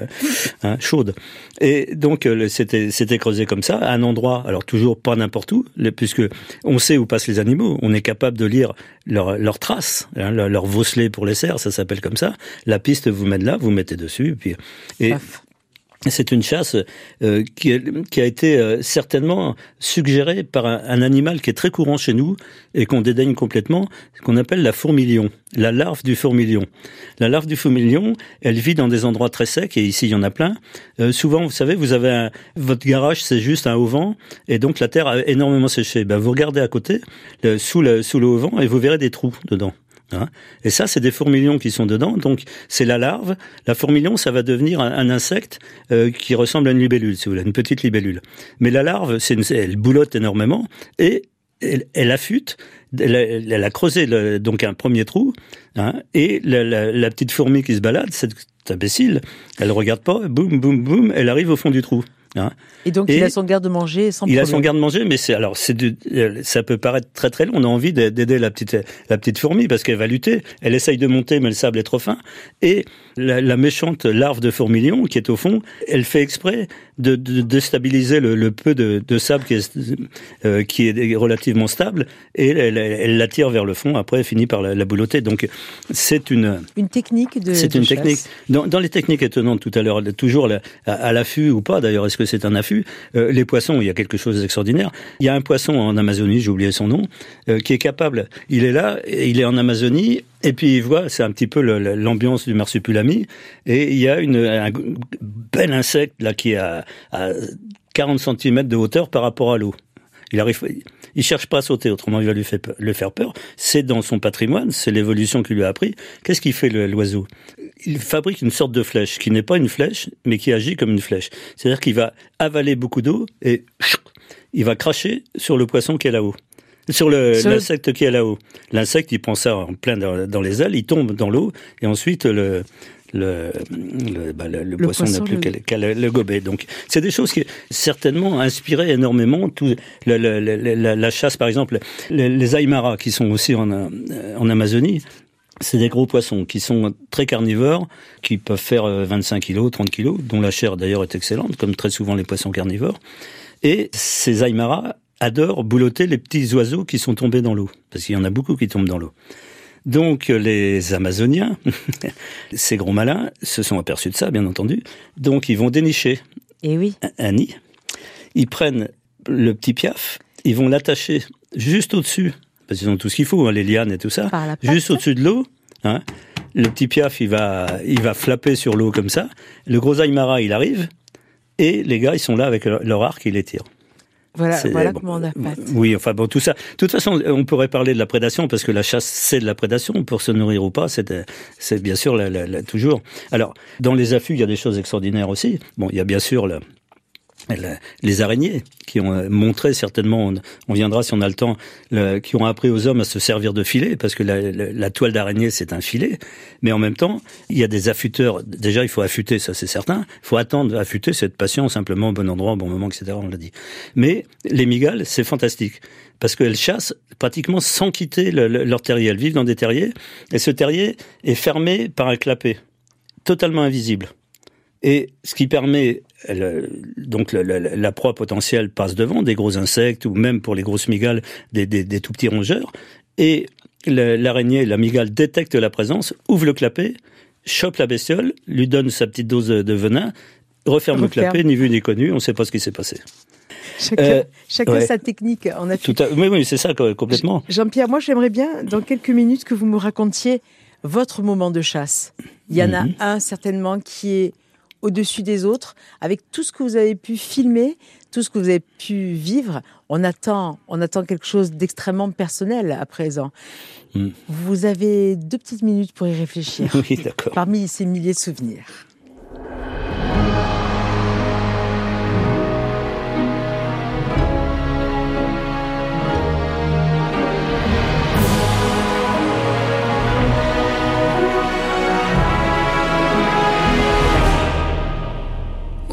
hein, chaude. Et donc c'était c'était creusé comme ça, à un endroit, alors toujours pas n'importe où, puisque on sait où passent les animaux, on est capable de lire leurs leur traces, hein, leur, leur pour les cerfs, ça s'appelle comme ça. La piste vous mettez là, vous mettez dessus, et puis et c'est une chasse euh, qui, qui, a été euh, certainement suggérée par un, animal qui est très courant chez nous et qu'on dédaigne complètement, qu'on appelle la fourmilion, la larve du fourmilion. La larve du fourmilion, elle vit dans des endroits très secs et ici il y en a plein. Euh, souvent, vous savez, vous avez un, votre garage, c'est juste un auvent et donc la terre a énormément séché. Ben, vous regardez à côté, sous le sous le et vous verrez des trous dedans. Hein et ça, c'est des fourmilions qui sont dedans. Donc, c'est la larve. La fourmilion, ça va devenir un, insecte euh, qui ressemble à une libellule, si vous voulez, une petite libellule. Mais la larve, elle boulotte énormément et elle, elle affûte. Elle a, creusé donc un premier trou. Hein, et la, la, la, petite fourmi qui se balade, cette imbécile, elle regarde pas, boum, boum, boum, elle arrive au fond du trou. Hein. Et donc et il a son garde-manger sans Il problème. a son garde-manger, mais c'est alors c'est ça peut paraître très très long. On a envie d'aider la petite la petite fourmi parce qu'elle va lutter. Elle essaye de monter, mais le sable est trop fin. Et la, la méchante larve de fourmilion qui est au fond, elle fait exprès de, de déstabiliser le, le, peu de, de sable qui est euh, qui est relativement stable et elle, l'attire vers le fond. Après, elle finit par la, la boulotter. Donc c'est une une technique de. C'est une chasse. technique. Dans, dans les techniques étonnantes tout à l'heure, toujours la, à, à l'affût ou pas. D'ailleurs, est-ce que c'est un affût euh, Les poissons, il y a quelque chose d'extraordinaire. Il y a un poisson en Amazonie, j'ai oublié son nom, euh, qui est capable. Il est là, il est en Amazonie, et puis il voit, c'est un petit peu l'ambiance du marsupilami, et il y a une, un bel insecte là qui est à, à 40 cm de hauteur par rapport à l'eau. Il arrive, il cherche pas à sauter, autrement il va lui. Le faire peur. C'est dans son patrimoine, c'est l'évolution qu'il lui a appris. Qu'est-ce qu'il fait l'oiseau? Il fabrique une sorte de flèche qui n'est pas une flèche, mais qui agit comme une flèche. C'est-à-dire qu'il va avaler beaucoup d'eau et il va cracher sur le poisson qui est là-haut. Sur l'insecte qui est là-haut. L'insecte, il prend ça en plein dans, dans les ailes, il tombe dans l'eau, et ensuite le, le, le, bah, le, le, poisson, n'a plus le... qu'à le, gobelet. Donc, c'est des choses qui certainement inspiré énormément tout la, la, chasse, par exemple, les, les aymara qui sont aussi en, en Amazonie. C'est des gros poissons qui sont très carnivores, qui peuvent faire 25 kilos, 30 kilos, dont la chair d'ailleurs est excellente, comme très souvent les poissons carnivores. Et ces aymara adorent boulotter les petits oiseaux qui sont tombés dans l'eau, parce qu'il y en a beaucoup qui tombent dans l'eau. Donc les Amazoniens, [LAUGHS] ces gros malins, se sont aperçus de ça, bien entendu. Donc ils vont dénicher Et oui. un, nid. Ils prennent le petit piaf, ils vont l'attacher juste au-dessus, parce qu'ils ont tout ce qu'il faut, hein, les lianes et tout ça, juste au-dessus de l'eau. Hein. Le petit piaf, il va, il va flapper sur l'eau comme ça. Le gros aymara, il arrive, et les gars, ils sont là avec leur, leur arc, ils les tirent. Voilà, voilà bon, comment on a pas. Oui, enfin bon, tout ça. De toute façon, on pourrait parler de la prédation parce que la chasse, c'est de la prédation. Pour se nourrir ou pas, c'est, bien sûr la, la, la, toujours. Alors, dans les affûts, il y a des choses extraordinaires aussi. Bon, il y a bien sûr le, les araignées qui ont montré certainement, on viendra si on a le temps, qui ont appris aux hommes à se servir de filet, parce que la, toile d'araignée c'est un filet, mais en même temps il y a des affûteurs. Déjà il faut affûter, ça c'est certain. Il faut attendre affûter, cette patient simplement au bon endroit, au bon moment, etc. On l'a dit. Mais les migales c'est fantastique parce qu'elles chassent pratiquement sans quitter le, le, leur terrier. Elles vivent dans des terriers et ce terrier est fermé par un clapet totalement invisible. Et ce qui permet le, donc le, le, la proie potentielle passe devant des gros insectes ou même pour les grosses migales des, des, des tout petits rongeurs et l'araignée, la migale détecte la présence, ouvre le clapet, chope la bestiole, lui donne sa petite dose de, venin, referme, referme, le clapet, ni vu ni connu, on ne sait pas ce qui s'est passé. Chacun, Euh, chacun ouais. sa technique en. Tout à... Oui, oui, c'est ça, complètement. Jean-Pierre, moi j'aimerais bien, dans quelques minutes, que vous me racontiez votre moment de chasse. Il y en Mhm. a un certainement qui est au-dessus des autres, avec tout ce que vous avez pu filmer, tout ce que vous avez pu vivre. On attend, on attend quelque chose d'extrêmement personnel à présent. Mhm. Vous avez deux petites minutes pour y réfléchir. [LAUGHS] Oui, d'accord. Parmi ces milliers de souvenirs.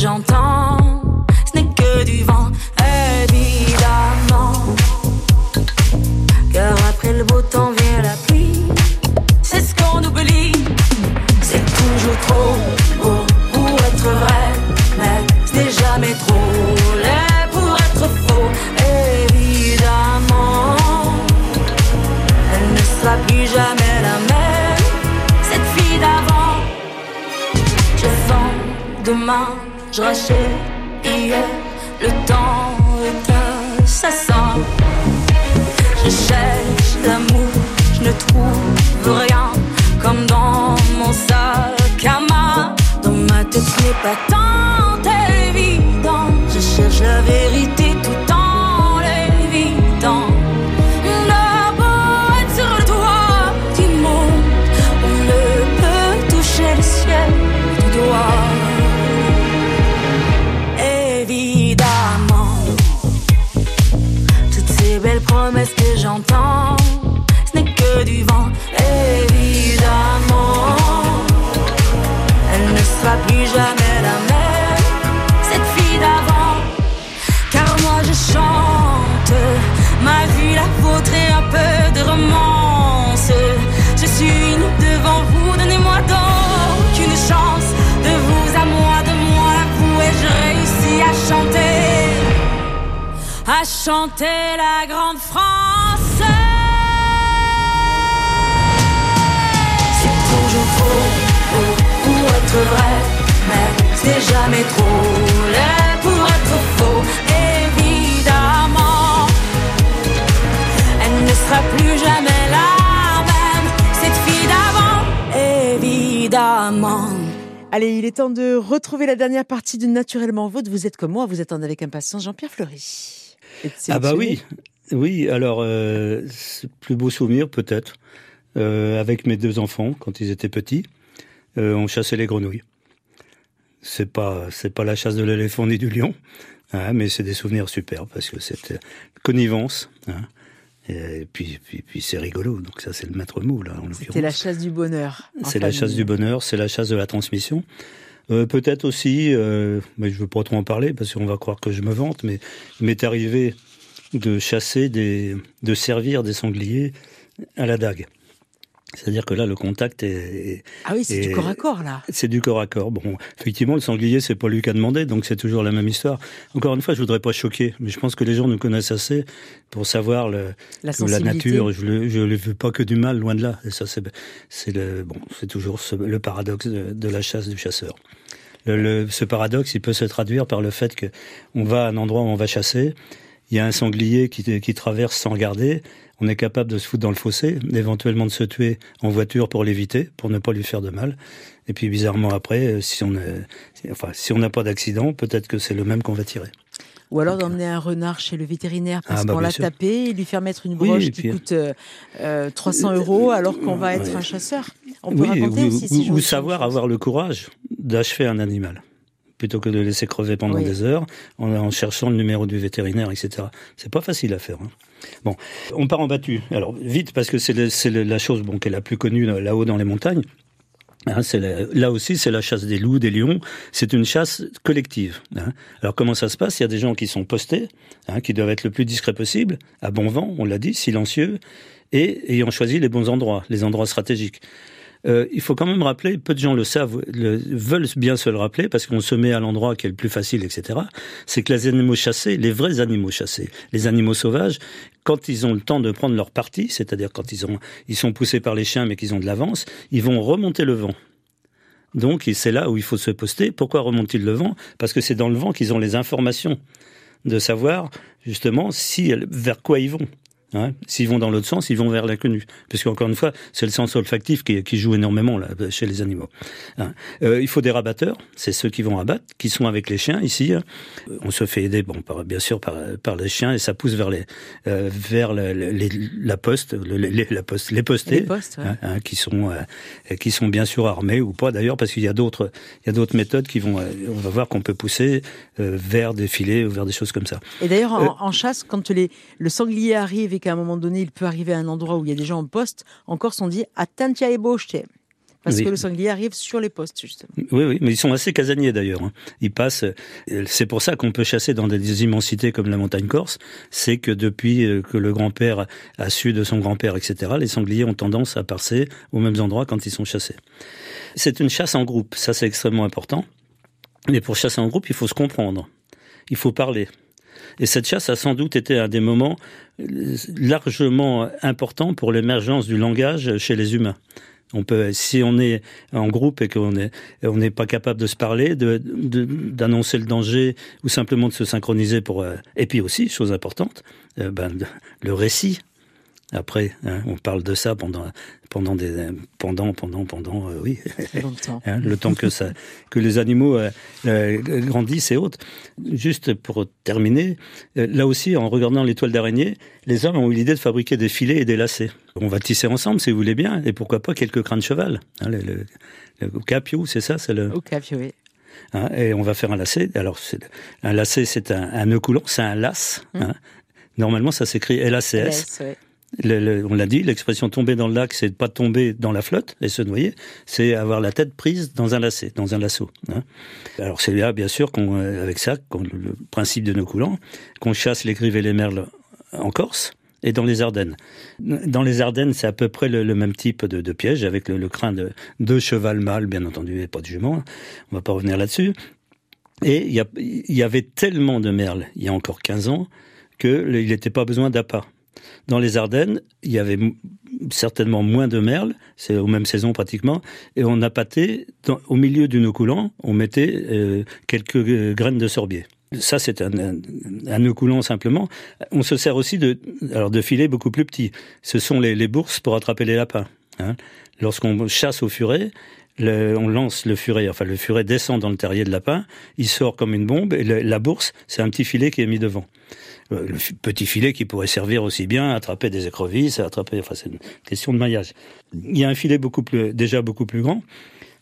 J'entends, ce n'est que du vent. Évidemment, car après le beau temps vient la pluie. C'est ce qu'on oublie. C'est toujours trop beau pour être vrai, mais ce n'est jamais trop laid pour être faux. Évidemment, elle ne sera plus jamais la même. Cette fille d'avant, je vends demain, je rachète hier. Le temps est assassin. Je cherche l'amour, je ne trouve rien. Comme dans mon sac à main. Dans ma tête, ce n'est pas tant évident. Je cherche la vérité ce n'est que du vent. Évidemment, elle ne sera plus jamais la même, cette fille d'avant. Car moi je chante ma vie, la vôtre et un peu de romance. Je suis nue devant vous, donnez-moi donc une chance. De vous à moi, de moi à vous, et je réussis à chanter, à chanter la grande France. Être vrai, mais c'est jamais trop laid pour être faux. Évidemment, elle ne sera plus jamais la même, cette fille d'avant. Évidemment. Allez, il est temps de retrouver la dernière partie de Naturellement Vôtre. Vous êtes comme moi, vous attendez avec impatience Jean-Pierre Fleury. Ah bah oui, oui. Alors, euh, plus beau souvenir peut-être euh, avec mes deux enfants quand ils étaient petits, euh, on chassait les grenouilles. C'est pas c'est pas la chasse de l'éléphant ni du lion, hein, mais c'est des souvenirs super parce que c'était connivence. Hein, et puis puis puis c'est rigolo. Donc ça c'est le maître mot là. C'était la chasse du bonheur. C'est la chasse du bonheur, c'est la chasse de la transmission. Euh, Peut-être aussi, euh, mais je veux pas trop en parler parce qu'on va croire que je me vante, mais il m'est arrivé de chasser des, de servir des sangliers à la dague. C'est-à-dire que là, le contact est, Ah oui, c'est du corps à corps là. c'est du corps à corps. Bon, effectivement, le sanglier, c'est pas lui qui a demandé, donc c'est toujours la même histoire. Encore une fois, je voudrais pas choquer, mais je pense que les gens nous connaissent assez pour savoir le, La que la nature, je ne je veux pas que du mal, loin de là. Et ça, c'est c'est le bon, c'est toujours ce- le paradoxe de, de la chasse du chasseur. Le, le- ce paradoxe, il peut se traduire par le fait que on va à un endroit où on va chasser, il y a un sanglier qui, qui traverse sans regarder, on est capable de se foutre dans le fossé, éventuellement de se tuer en voiture pour l'éviter, pour ne pas lui faire de mal. Et puis bizarrement après, euh, si on est- si- enfin si on n'a pas d'accident, peut-être que c'est le même qu'on va tirer. Ou alors d'emmener un renard chez le vétérinaire parce Ah, bah, qu'on l'a sûr. tapé et lui faire mettre une broche qui puis- coûte euh, euh, 300 euros alors qu'on va être Ouais. un chasseur. On peut Oui, raconter ou, aussi ou- ces ou savoir avoir le courage d'achever un animal. Plutôt que de laisser crever pendant Oui. des heures en, en cherchant le numéro du vétérinaire, etc. C'est pas facile à faire. hein. Bon, on part en battu. Alors vite parce que c'est la chose bon, qui est la plus connue là- là-haut dans les montagnes. Hein, la- là aussi, c'est la chasse des loups, des lions. C'est une chasse collective. hein. Alors comment ça se passe? Il y a des gens qui sont postés, hein, qui doivent être le plus discret possible, à bon vent, on l'a dit, silencieux, et ayant choisi les bons endroits, les endroits stratégiques. Euh, il faut quand même rappeler, peu de gens le savent, le, veulent bien se le rappeler, parce qu'on se met à l'endroit qui est le plus facile, etc. C'est que les animaux chassés, les vrais animaux chassés, les animaux sauvages, quand ils ont le temps de prendre leur parti, c'est-à-dire quand ils, ont, ils sont poussés par les chiens mais qu'ils ont de l'avance, ils vont remonter le vent. Donc c'est là où il faut se poster. Pourquoi remontent-ils le vent? Parce que c'est dans le vent qu'ils ont les informations de savoir justement si vers quoi ils vont. S'ils vont dans l'autre sens, ils vont vers l'inconnu. Parce qu'encore une fois, c'est le sens olfactif qui, qui joue énormément là, chez les animaux. Hein euh, il faut des rabatteurs, c'est ceux qui vont abattre, qui sont avec les chiens ici. hein. On se fait aider, bon, par, bien sûr, par, par les chiens et ça pousse vers les, euh, vers les- la poste, le- les, la poste, les postés, Les postes, ouais. hein, hein, qui sont, euh, qui sont bien sûr armés ou pas d'ailleurs, parce qu'il y a d'autres, méthodes qui vont, euh, on va voir qu'on peut pousser euh, vers des filets ou vers des choses comme ça. Et d'ailleurs, Euh, en, en chasse, quand les, le sanglier arrive et qu'à un moment donné, il peut arriver à un endroit où il y a des gens en poste, en Corse, on dit attentia e boche. Parce Oui. que le sanglier arrive sur les postes, justement. Oui, oui, mais ils sont assez casaniers d'ailleurs. hein. Ils passent. euh, C'est pour ça qu'on peut chasser dans des immensités comme la montagne corse. C'est que depuis euh, que le grand-père a su de son grand-père, etc., les sangliers ont tendance à passer aux mêmes endroits quand ils sont chassés. C'est une chasse en groupe. Ça, c'est extrêmement important. Mais pour chasser en groupe, il faut se comprendre. Il faut parler. Et cette chasse a sans doute été un des moments euh, largement importants pour l'émergence du langage chez les humains. On peut, si on est en groupe et qu'on est, on n'est pas capable de se parler, d'annoncer le danger ou simplement de se synchroniser pour, euh, et puis aussi, chose importante, euh, ben, le récit. Après, hein, on parle de ça pendant, pendant des, pendant, pendant, pendant, euh, oui, Longtemps. [LAUGHS] hein, le temps que ça, que les animaux euh, euh, grandissent et autres. Juste pour terminer, là aussi, en regardant l'étoile d'araignée, les hommes ont eu l'idée de fabriquer des filets et des lacets. On va tisser ensemble, si vous voulez bien, et pourquoi pas quelques crânes de cheval. Hein, le, le, le capio, c'est ça, c'est le. Café, oui. hein, et on va faire un lacet. Alors, un lacet, c'est un, un nœud coulant, c'est un lac. hein. Normalement, ça s'écrit LACS. Laisse, ouais. On l'a dit, l'expression tomber dans le lac, c'est pas tomber dans la flotte et se noyer, c'est avoir la tête prise dans un lacet, dans un lasso. hein. Alors c'est là, bien sûr, qu'on, euh, avec ça, qu'on- le principe de nos coulants, qu'on chasse les grives et les merles en Corse et dans les Ardennes. Dans les Ardennes, c'est à peu près le, même type de, piège, avec le, crin de, de cheval mâle, bien entendu, et pas de jument. On va pas revenir là-dessus. Et il y, y avait tellement de merles, il y a encore 15 ans, qu'il n'était pas besoin d'appât. Dans les Ardennes, il y avait certainement moins de merles, c'est aux mêmes saisons pratiquement, et on appâtait, dans, au milieu du nœud coulant, on mettait euh, quelques euh, graines de sorbier. Ça, c'est un, un, nœud coulant simplement. On se sert aussi de, alors de filets beaucoup plus petits. Ce sont les, bourses pour attraper les lapins. hein. Lorsqu'on chasse au furet, on lance le furet, enfin le furet descend dans le terrier de lapin, il sort comme une bombe, et la bourse, c'est un petit filet qui est mis devant. Euh, Le petit filet qui pourrait servir aussi bien à attraper des écrevisses, à attraper, enfin c'est une question de maillage. Il y a un filet beaucoup plus, déjà beaucoup plus grand,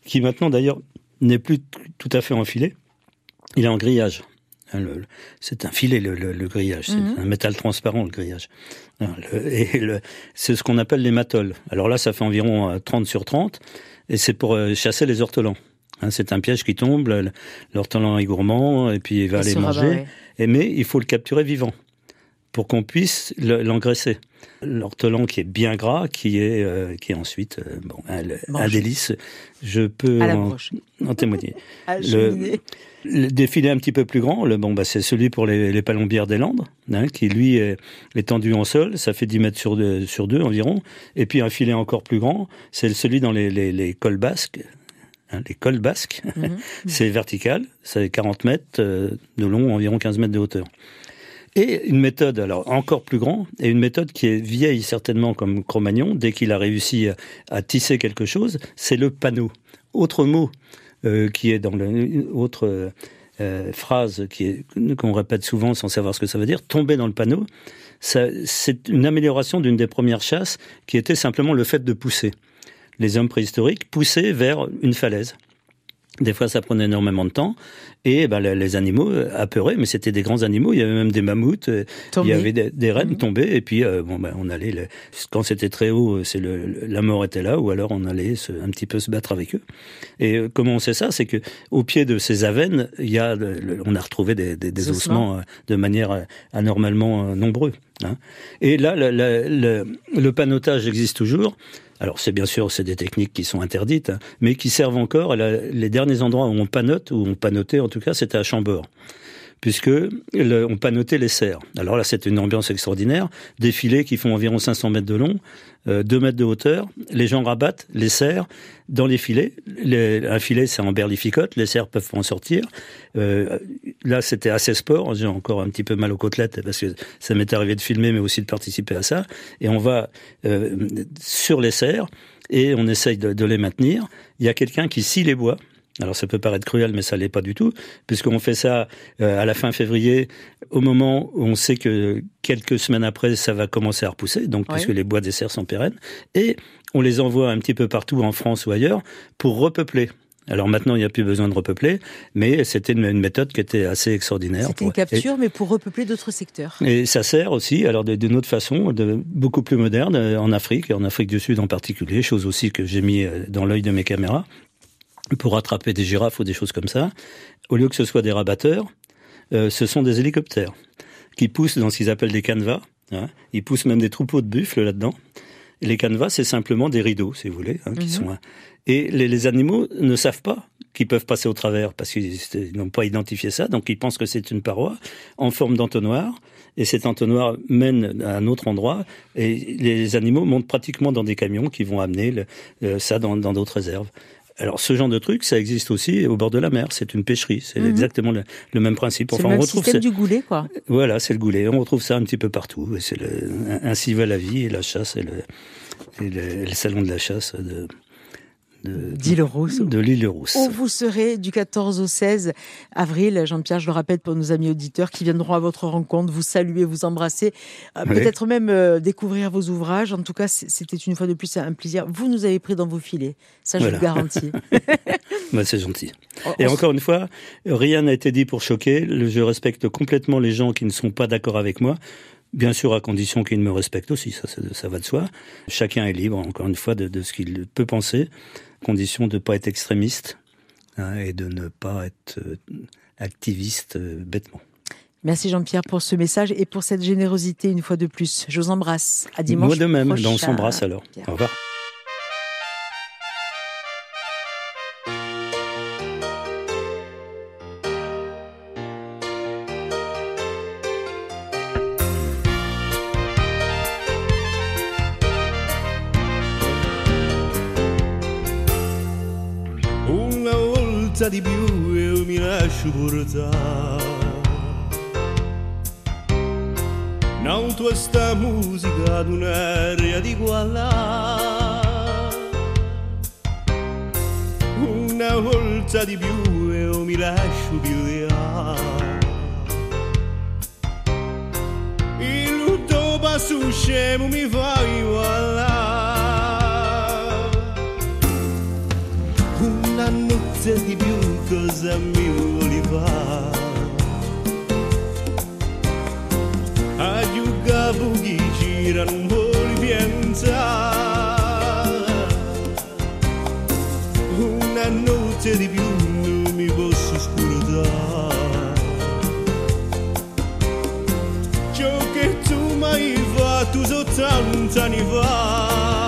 qui maintenant d'ailleurs n'est plus tout à fait en filet, il est en grillage. Hein, C'est un filet, le, le- le grillage. C'est un métal transparent, le grillage. Hein, et c'est ce qu'on appelle les matoles. Alors là, ça fait environ euh, 30 sur 30, et c'est pour euh, chasser les ortolans. Hein, c'est un piège qui tombe, le- l'ortolan est gourmand, et puis il va aller rabat, manger. ouais. Mais il faut le capturer vivant pour qu'on puisse le- l'engraisser. L'ortolan qui est bien gras, qui est, euh, qui est ensuite euh, bon, un, délice. Je peux en, témoigner. [LAUGHS] Le-. Le défilé un petit peu plus grand, le, bon, bah, c'est celui pour les, les palombières des Landes, hein, qui lui est, est tendu en sol, ça fait 10 mètres sur deux, sur deux environ. Et puis un filet encore plus grand, c'est celui dans les, les, les cols basques. Hein, les cols basques, Mhm. [LAUGHS] c'est vertical, c'est 40 mètres euh, de long, environ 15 mètres de hauteur. Et une méthode, alors encore plus grand, et une méthode qui est vieille certainement comme Cro-Magnon, dès qu'il a réussi à, à tisser quelque chose, c'est le panneau. Autre mot euh, qui est dans le autre euh, phrase qui est qu'on répète souvent sans savoir ce que ça veut dire, tomber dans le panneau. C'est une amélioration d'une des premières chasses qui était simplement le fait de pousser. Les hommes préhistoriques poussaient vers une falaise. Des fois, ça prenait énormément de temps. Et ben, les, animaux euh, apeuraient, mais c'était des grands animaux. Il y avait même des mammouths, euh, il y avait des, des rennes Mhm. tombées. Et puis, euh, bon, ben, on allait. le- quand c'était très haut, c'est le, le- la mort était là, ou alors on allait se- un petit peu se battre avec eux. Et comment on sait ça? C'est que au pied de ces avennes, il y a, le- on a retrouvé des, des, des Des ossements. de manière anormalement nombreux. hein. Et là, le, le, le, le panotage existe toujours. Alors c'est bien sûr c'est des techniques qui sont interdites, hein, mais qui servent encore. La- les derniers endroits où on panote, où on panotait en tout cas, c'était à Chambord, puisque le- on panotait les cerfs. Alors là c'est une ambiance extraordinaire, des filets qui font environ 500 mètres de long, euh, 2 mètres de hauteur. Les gens rabattent les cerfs dans les filets. Les- un filet c'est en berlificote, les cerfs peuvent en sortir. Euh, là c'était assez sport, j'ai encore un petit peu mal aux côtelettes parce que ça m'est arrivé de filmer mais aussi de participer à ça. Et on va euh, sur les cerfs et on essaye de, de les maintenir. Il y a quelqu'un qui scie les bois. Alors ça peut paraître cruel, mais ça l'est pas du tout, puisqu'on fait ça euh, à la fin février, au moment où on sait que quelques semaines après, ça va commencer à repousser, donc puisque les bois des serres sont pérennes, et on les envoie un petit peu partout en France ou ailleurs pour repeupler. Alors maintenant, il n'y a plus besoin de repeupler, mais c'était une, une méthode qui était assez extraordinaire. C'était une et- capture, mais pour repeupler d'autres secteurs. et ça sert aussi, alors de- d'une autre façon, de, beaucoup plus moderne, euh, en Afrique, et en Afrique du Sud en particulier, chose aussi que j'ai mis euh, dans l'œil de mes caméras, pour attraper des girafes ou des choses comme ça. Au lieu que ce soit des rabatteurs, euh, ce sont des hélicoptères qui poussent dans ce qu'ils appellent des canevas. hein. Ils poussent même des troupeaux de buffles là-dedans. Les canevas, c'est simplement des rideaux, si vous voulez, hein, qui Mhm. sont. Et les, les animaux ne savent pas qu'ils peuvent passer au travers parce qu'ils ils n'ont pas identifié ça, donc ils pensent que c'est une paroi en forme d'entonnoir. Et cet entonnoir mène à un autre endroit, et les animaux montent pratiquement dans des camions qui vont amener le- euh, ça dans dans d'autres réserves. Alors ce genre de truc, ça existe aussi au bord de la mer. C'est une pêcherie, c'est Mhm. exactement le, le même principe. C'est Enfin, le on même retrouve système ça- du goulet, quoi. voilà, c'est le goulet. On retrouve ça un petit peu partout. Et c'est le, ainsi va la vie et la chasse et le, et le, le salon de la chasse de, de, D'Île Rousse. de l'île Rousse. Où vous serez du 14 au 16 avril, Jean-Pierre, je le rappelle pour nos amis auditeurs qui viendront à votre rencontre, vous saluer, vous embrasser, euh, Oui. peut-être même euh, découvrir vos ouvrages. En tout cas, c'était une fois de plus un plaisir. Vous nous avez pris dans vos filets, ça je Voilà. vous garantis. [LAUGHS] Bah, c'est gentil. On- Et on- encore une fois, rien n'a été dit pour choquer. Je respecte complètement les gens qui ne sont pas d'accord avec moi. Bien sûr, à condition qu'ils me respectent aussi, ça, ça, ça va de soi. Chacun est libre, encore une fois, de, de ce qu'il peut penser, condition de ne pas être extrémiste hein, et de ne pas être euh, activiste euh, bêtement. Merci Jean-Pierre pour ce message et pour cette générosité une fois de plus. Je vous embrasse. À dimanche. Moi de même, prochain. on s'embrasse alors. Pierre. Au revoir. Volta di più io mi lascio portare. Non tu sta musica ad un'aria di qualità. Una volta di più io mi lascio pigliare. Il lutto passo scemo mi fai ballare. Cosa mi vuoi fare? A giocare chi gira non vuoi pensare Una notte di più non mi posso scordare. Ciò che tu mi fatto soltanto anni fa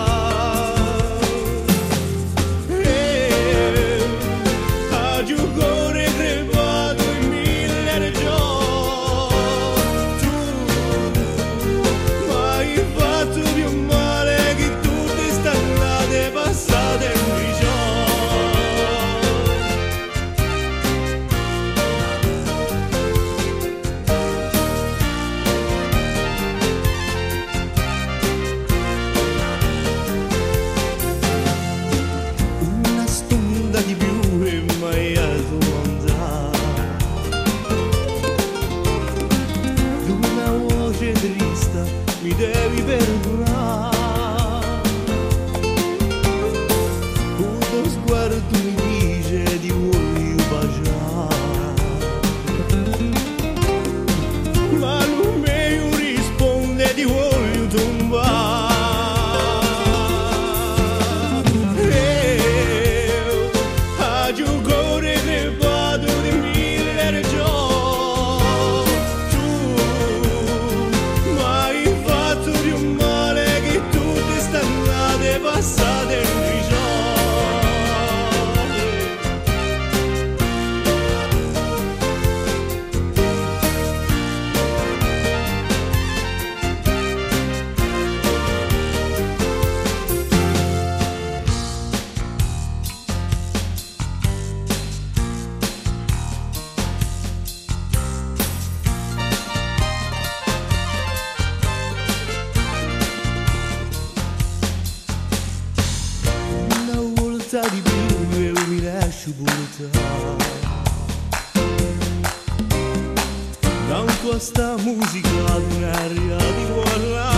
possibilità. Tanto a sta musica ordinaria di guardare.